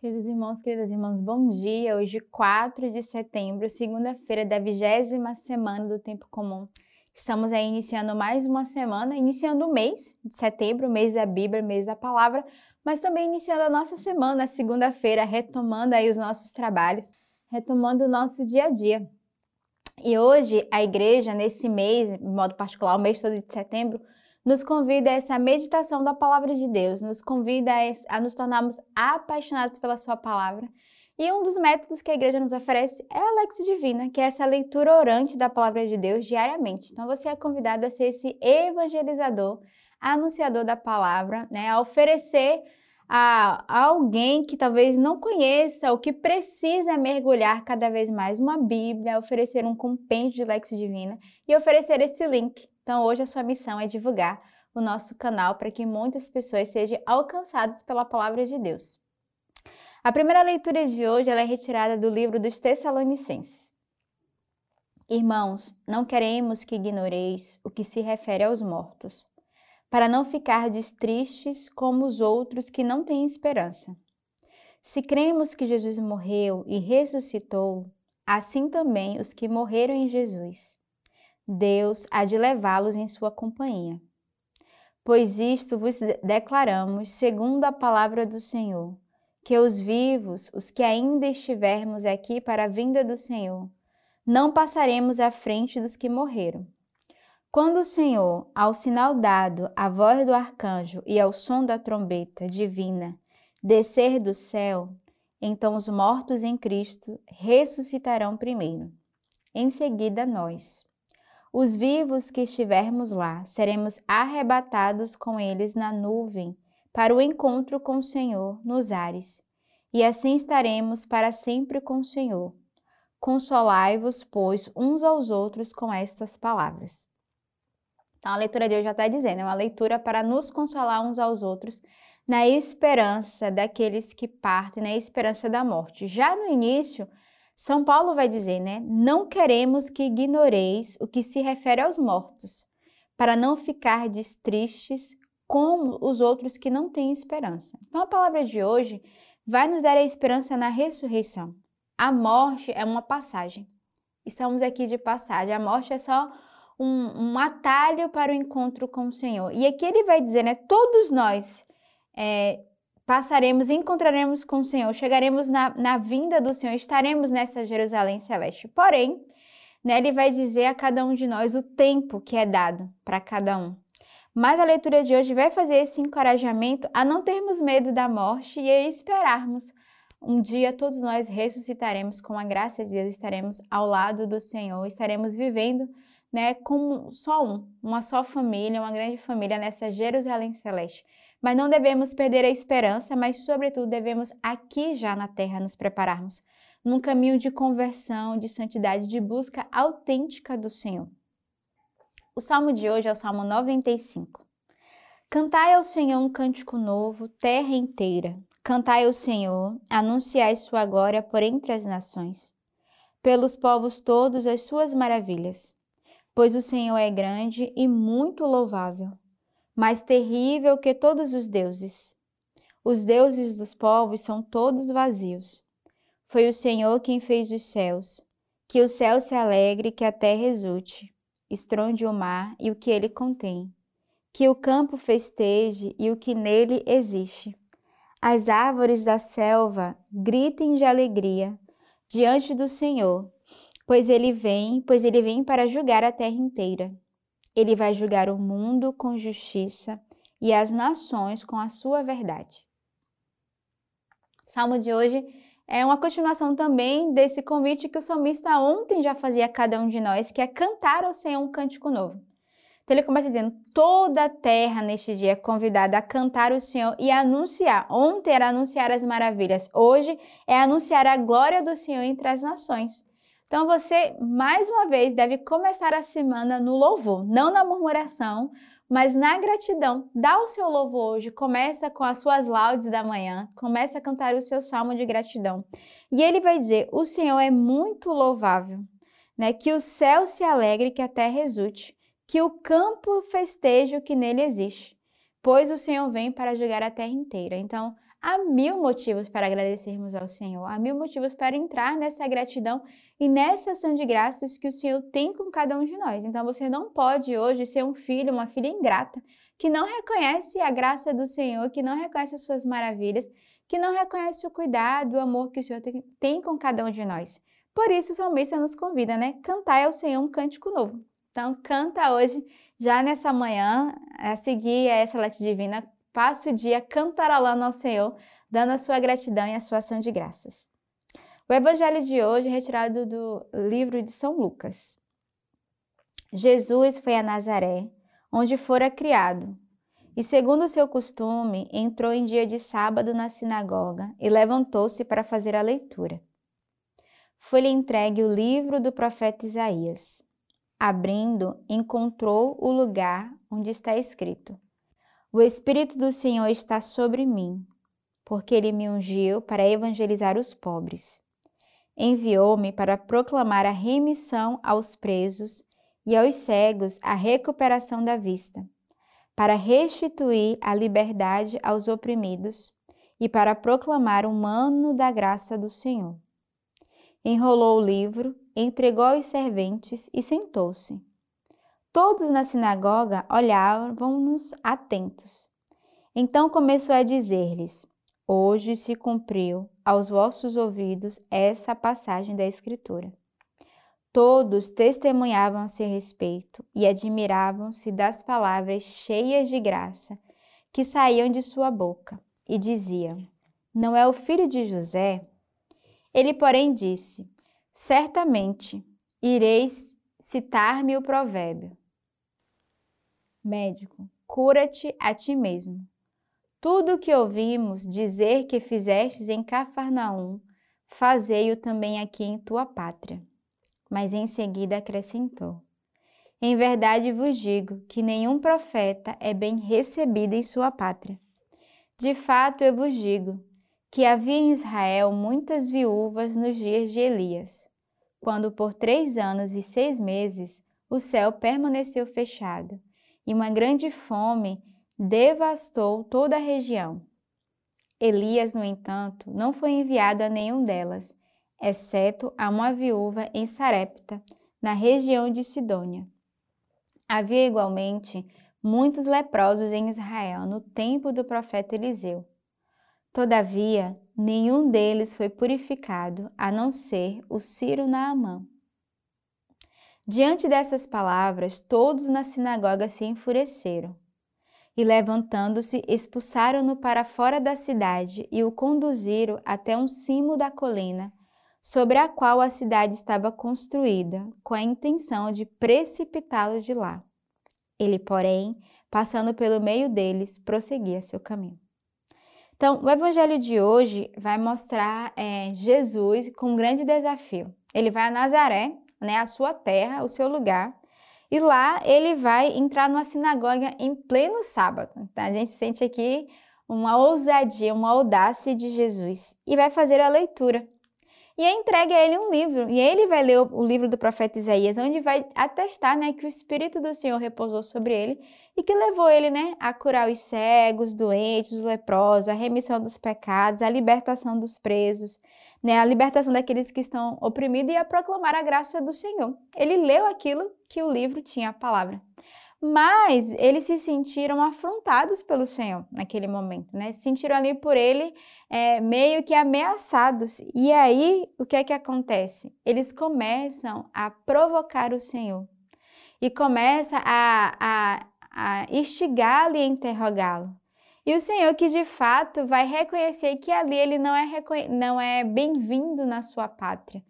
Queridos irmãos, queridas irmãs, bom dia. Hoje, 4 de setembro, segunda-feira da vigésima semana do Tempo Comum. Estamos aí iniciando mais uma semana, iniciando o mês de setembro, mês da Bíblia, mês da Palavra, mas também iniciando a nossa semana, segunda-feira, retomando aí os nossos trabalhos, retomando o nosso dia a dia. E hoje, a igreja, nesse mês, de modo particular, o mês todo de setembro, nos convida a essa meditação da palavra de Deus, nos convida a, nos tornarmos apaixonados pela sua palavra. E um dos métodos que a igreja nos oferece é a Lex Divina, que é essa leitura orante da palavra de Deus diariamente. Então você é convidado a ser esse evangelizador, anunciador da palavra, né, a oferecer a, a alguém que talvez não conheça ou que precisa mergulhar cada vez mais uma Bíblia, oferecer um compêndio de Lex Divina e oferecer esse link então, hoje a sua missão é divulgar o nosso canal para que muitas pessoas sejam alcançadas pela palavra de Deus. A primeira leitura de hoje é retirada do livro dos Tessalonicenses. Irmãos, não queremos que ignoreis o que se refere aos mortos, para não ficardes tristes como os outros que não têm esperança. Se cremos que Jesus morreu e ressuscitou, assim também os que morreram em Jesus Deus há de levá-los em sua companhia. Pois isto vos declaramos, segundo a palavra do Senhor, que os vivos, os que ainda estivermos aqui para a vinda do Senhor, não passaremos à frente dos que morreram. Quando o Senhor, ao sinal dado, à voz do arcanjo e ao som da trombeta divina, descer do céu, então os mortos em Cristo ressuscitarão primeiro. Em seguida, nós os vivos que estivermos lá, seremos arrebatados com eles na nuvem para o encontro com o Senhor nos ares, e assim estaremos para sempre com o Senhor. Consolai-vos, pois, uns aos outros com estas palavras. Então, a leitura de hoje já está dizendo, é uma leitura para nos consolar uns aos outros na esperança daqueles que partem, na esperança da morte. Já no início, são Paulo vai dizer, né? Não queremos que ignoreis o que se refere aos mortos, para não ficardes tristes como os outros que não têm esperança. Então a palavra de hoje vai nos dar a esperança na ressurreição. A morte é uma passagem. Estamos aqui de passagem. A morte é só um, um atalho para o encontro com o Senhor. E aqui ele vai dizer, né? Todos nós é, passaremos encontraremos com o Senhor, chegaremos na, na vinda do Senhor, estaremos nessa Jerusalém celeste. Porém, né, ele vai dizer a cada um de nós o tempo que é dado para cada um. Mas a leitura de hoje vai fazer esse encorajamento a não termos medo da morte e a esperarmos. Um dia todos nós ressuscitaremos com a graça de Deus, estaremos ao lado do Senhor, estaremos vivendo né, como só um, uma só família, uma grande família nessa Jerusalém celeste. Mas não devemos perder a esperança, mas, sobretudo, devemos aqui já na terra nos prepararmos num caminho de conversão, de santidade, de busca autêntica do Senhor. O salmo de hoje é o Salmo 95. Cantai ao Senhor um cântico novo, terra inteira. Cantai ao Senhor, anunciai sua glória por entre as nações. Pelos povos todos as suas maravilhas. Pois o Senhor é grande e muito louvável mais terrível que todos os deuses. Os deuses dos povos são todos vazios. Foi o Senhor quem fez os céus. Que o céu se alegre, que a terra exulte, estronde o mar e o que ele contém. Que o campo festeje e o que nele existe. As árvores da selva gritem de alegria diante do Senhor, pois ele vem, pois ele vem para julgar a terra inteira. Ele vai julgar o mundo com justiça e as nações com a sua verdade. O salmo de hoje é uma continuação também desse convite que o salmista ontem já fazia a cada um de nós, que é cantar ao Senhor um cântico novo. Então ele começa dizendo: toda a terra neste dia é convidada a cantar o Senhor e anunciar. Ontem era anunciar as maravilhas, hoje é anunciar a glória do Senhor entre as nações. Então você, mais uma vez, deve começar a semana no louvor, não na murmuração, mas na gratidão. Dá o seu louvor hoje, começa com as suas laudes da manhã, começa a cantar o seu salmo de gratidão. E ele vai dizer: "O Senhor é muito louvável, né? Que o céu se alegre, que a terra exulte, que o campo festeje o que nele existe, pois o Senhor vem para julgar a terra inteira." Então, há mil motivos para agradecermos ao Senhor, há mil motivos para entrar nessa gratidão e nessa ação de graças que o Senhor tem com cada um de nós. Então você não pode hoje ser um filho, uma filha ingrata, que não reconhece a graça do Senhor, que não reconhece as suas maravilhas, que não reconhece o cuidado, o amor que o Senhor tem com cada um de nós. Por isso o salmista nos convida, né? Cantar ao Senhor um cântico novo. Então canta hoje, já nessa manhã, a seguir essa letra divina, passe o dia cantarolando ao Senhor, dando a sua gratidão e a sua ação de graças. O evangelho de hoje é retirado do livro de São Lucas. Jesus foi a Nazaré, onde fora criado, e segundo o seu costume, entrou em dia de sábado na sinagoga e levantou-se para fazer a leitura. Foi-lhe entregue o livro do profeta Isaías. Abrindo, encontrou o lugar onde está escrito: o Espírito do Senhor está sobre mim, porque ele me ungiu para evangelizar os pobres. Enviou-me para proclamar a remissão aos presos e aos cegos a recuperação da vista, para restituir a liberdade aos oprimidos e para proclamar o mano da graça do Senhor. Enrolou o livro, entregou aos serventes e sentou-se. Todos na sinagoga olhavam-nos atentos. Então começou a dizer-lhes: Hoje se cumpriu aos vossos ouvidos essa passagem da Escritura. Todos testemunhavam a seu respeito e admiravam-se das palavras cheias de graça que saíam de sua boca e diziam: Não é o filho de José? Ele, porém, disse: Certamente ireis citar-me o provérbio: Médico, cura-te a ti mesmo. Tudo o que ouvimos dizer que fizestes em Cafarnaum, fazei-o também aqui em tua pátria. Mas em seguida acrescentou: Em verdade vos digo que nenhum profeta é bem recebido em sua pátria. De fato, eu vos digo que havia em Israel muitas viúvas nos dias de Elias quando por três anos e seis meses o céu permaneceu fechado e uma grande fome devastou toda a região. Elias, no entanto, não foi enviado a nenhum delas, exceto a uma viúva em Sarepta, na região de Sidônia. Havia igualmente muitos leprosos em Israel no tempo do profeta Eliseu. Todavia, nenhum deles foi purificado, a não ser o Ciro Naamã. Diante dessas palavras, todos na sinagoga se enfureceram e, levantando-se, expulsaram-no para fora da cidade e o conduziram até um cimo da colina, sobre a qual a cidade estava construída, com a intenção de precipitá-lo de lá. Ele, porém, passando pelo meio deles, prosseguia seu caminho. Então, o evangelho de hoje vai mostrar é, Jesus com um grande desafio. Ele vai a Nazaré, né, a sua terra, o seu lugar, e lá ele vai entrar numa sinagoga em pleno sábado. Então, a gente sente aqui uma ousadia, uma audácia de Jesus e vai fazer a leitura e é entregue a ele um livro. E ele vai ler o, livro do profeta Isaías, onde vai atestar né, que o Espírito do Senhor repousou sobre ele e que levou ele né, a curar os cegos, doentes, os leprosos, a remissão dos pecados, a libertação dos presos, né, a libertação daqueles que estão oprimidos e a proclamar a graça do Senhor. Ele leu aquilo que o livro tinha a palavra mas eles se sentiram afrontados pelo Senhor naquele momento, né? Se sentiram ali por ele é, meio que ameaçados. E aí, o que é que acontece? Eles começam a provocar o Senhor e começa a, a, a instigá-lo e interrogá-lo. E o Senhor que de fato vai reconhecer que ali ele não é, não é bem-vindo na sua pátria.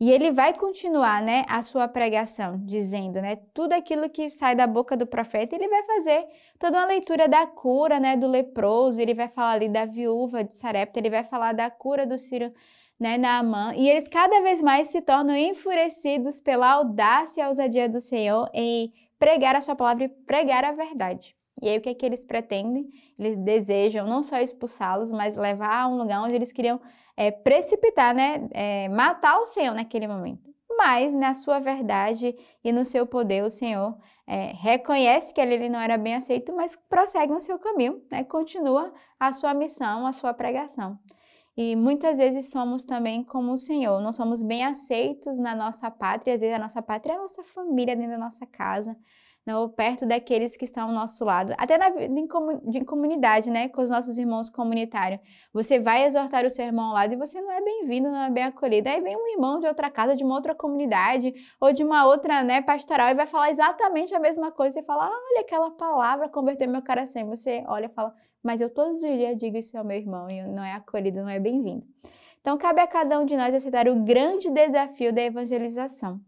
E ele vai continuar, né, a sua pregação, dizendo, né, tudo aquilo que sai da boca do profeta, ele vai fazer toda uma leitura da cura, né, do leproso, ele vai falar ali da viúva de Sarepta, ele vai falar da cura do Ciro, né, Naamã, e eles cada vez mais se tornam enfurecidos pela audácia e ousadia do Senhor em pregar a sua palavra e pregar a verdade. E aí o que é que eles pretendem? Eles desejam não só expulsá-los, mas levar a um lugar onde eles queriam é, precipitar, né? É, matar o Senhor naquele momento. mas na sua verdade e no seu poder, o Senhor é, reconhece que ele, não era bem aceito, mas prossegue no seu caminho, né? continua a sua missão, a sua pregação. E muitas vezes somos também como o Senhor, não somos bem aceitos na nossa pátria, às vezes a nossa pátria é a nossa família dentro da nossa casa, não, perto daqueles que estão ao nosso lado, até na vida de comunidade, né, com os nossos irmãos comunitários. Você vai exortar o seu irmão ao lado e você não é bem-vindo, não é bem acolhido. Aí vem um irmão de outra casa, de uma outra comunidade ou de uma outra, né, pastoral e vai falar exatamente a mesma coisa e fala: "Olha, aquela palavra converteu meu coração". Você olha e fala: "Mas eu todos os dias digo isso ao meu irmão e não é acolhido, não é bem-vindo". Então cabe a cada um de nós aceitar o grande desafio da evangelização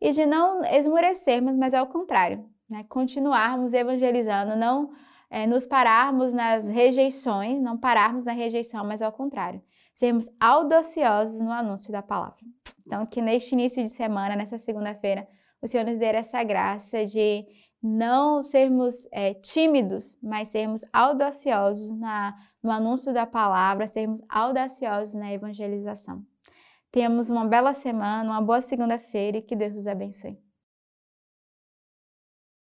e de não esmorecermos, mas ao contrário, né? continuarmos evangelizando, não é, nos pararmos nas rejeições, não pararmos na rejeição, mas ao contrário, sermos audaciosos no anúncio da palavra. Então, que neste início de semana, nessa segunda-feira, o Senhor nos dê essa graça de não sermos é, tímidos, mas sermos audaciosos na, no anúncio da palavra, sermos audaciosos na evangelização. Tenhamos uma bela semana, uma boa segunda-feira e que Deus os abençoe.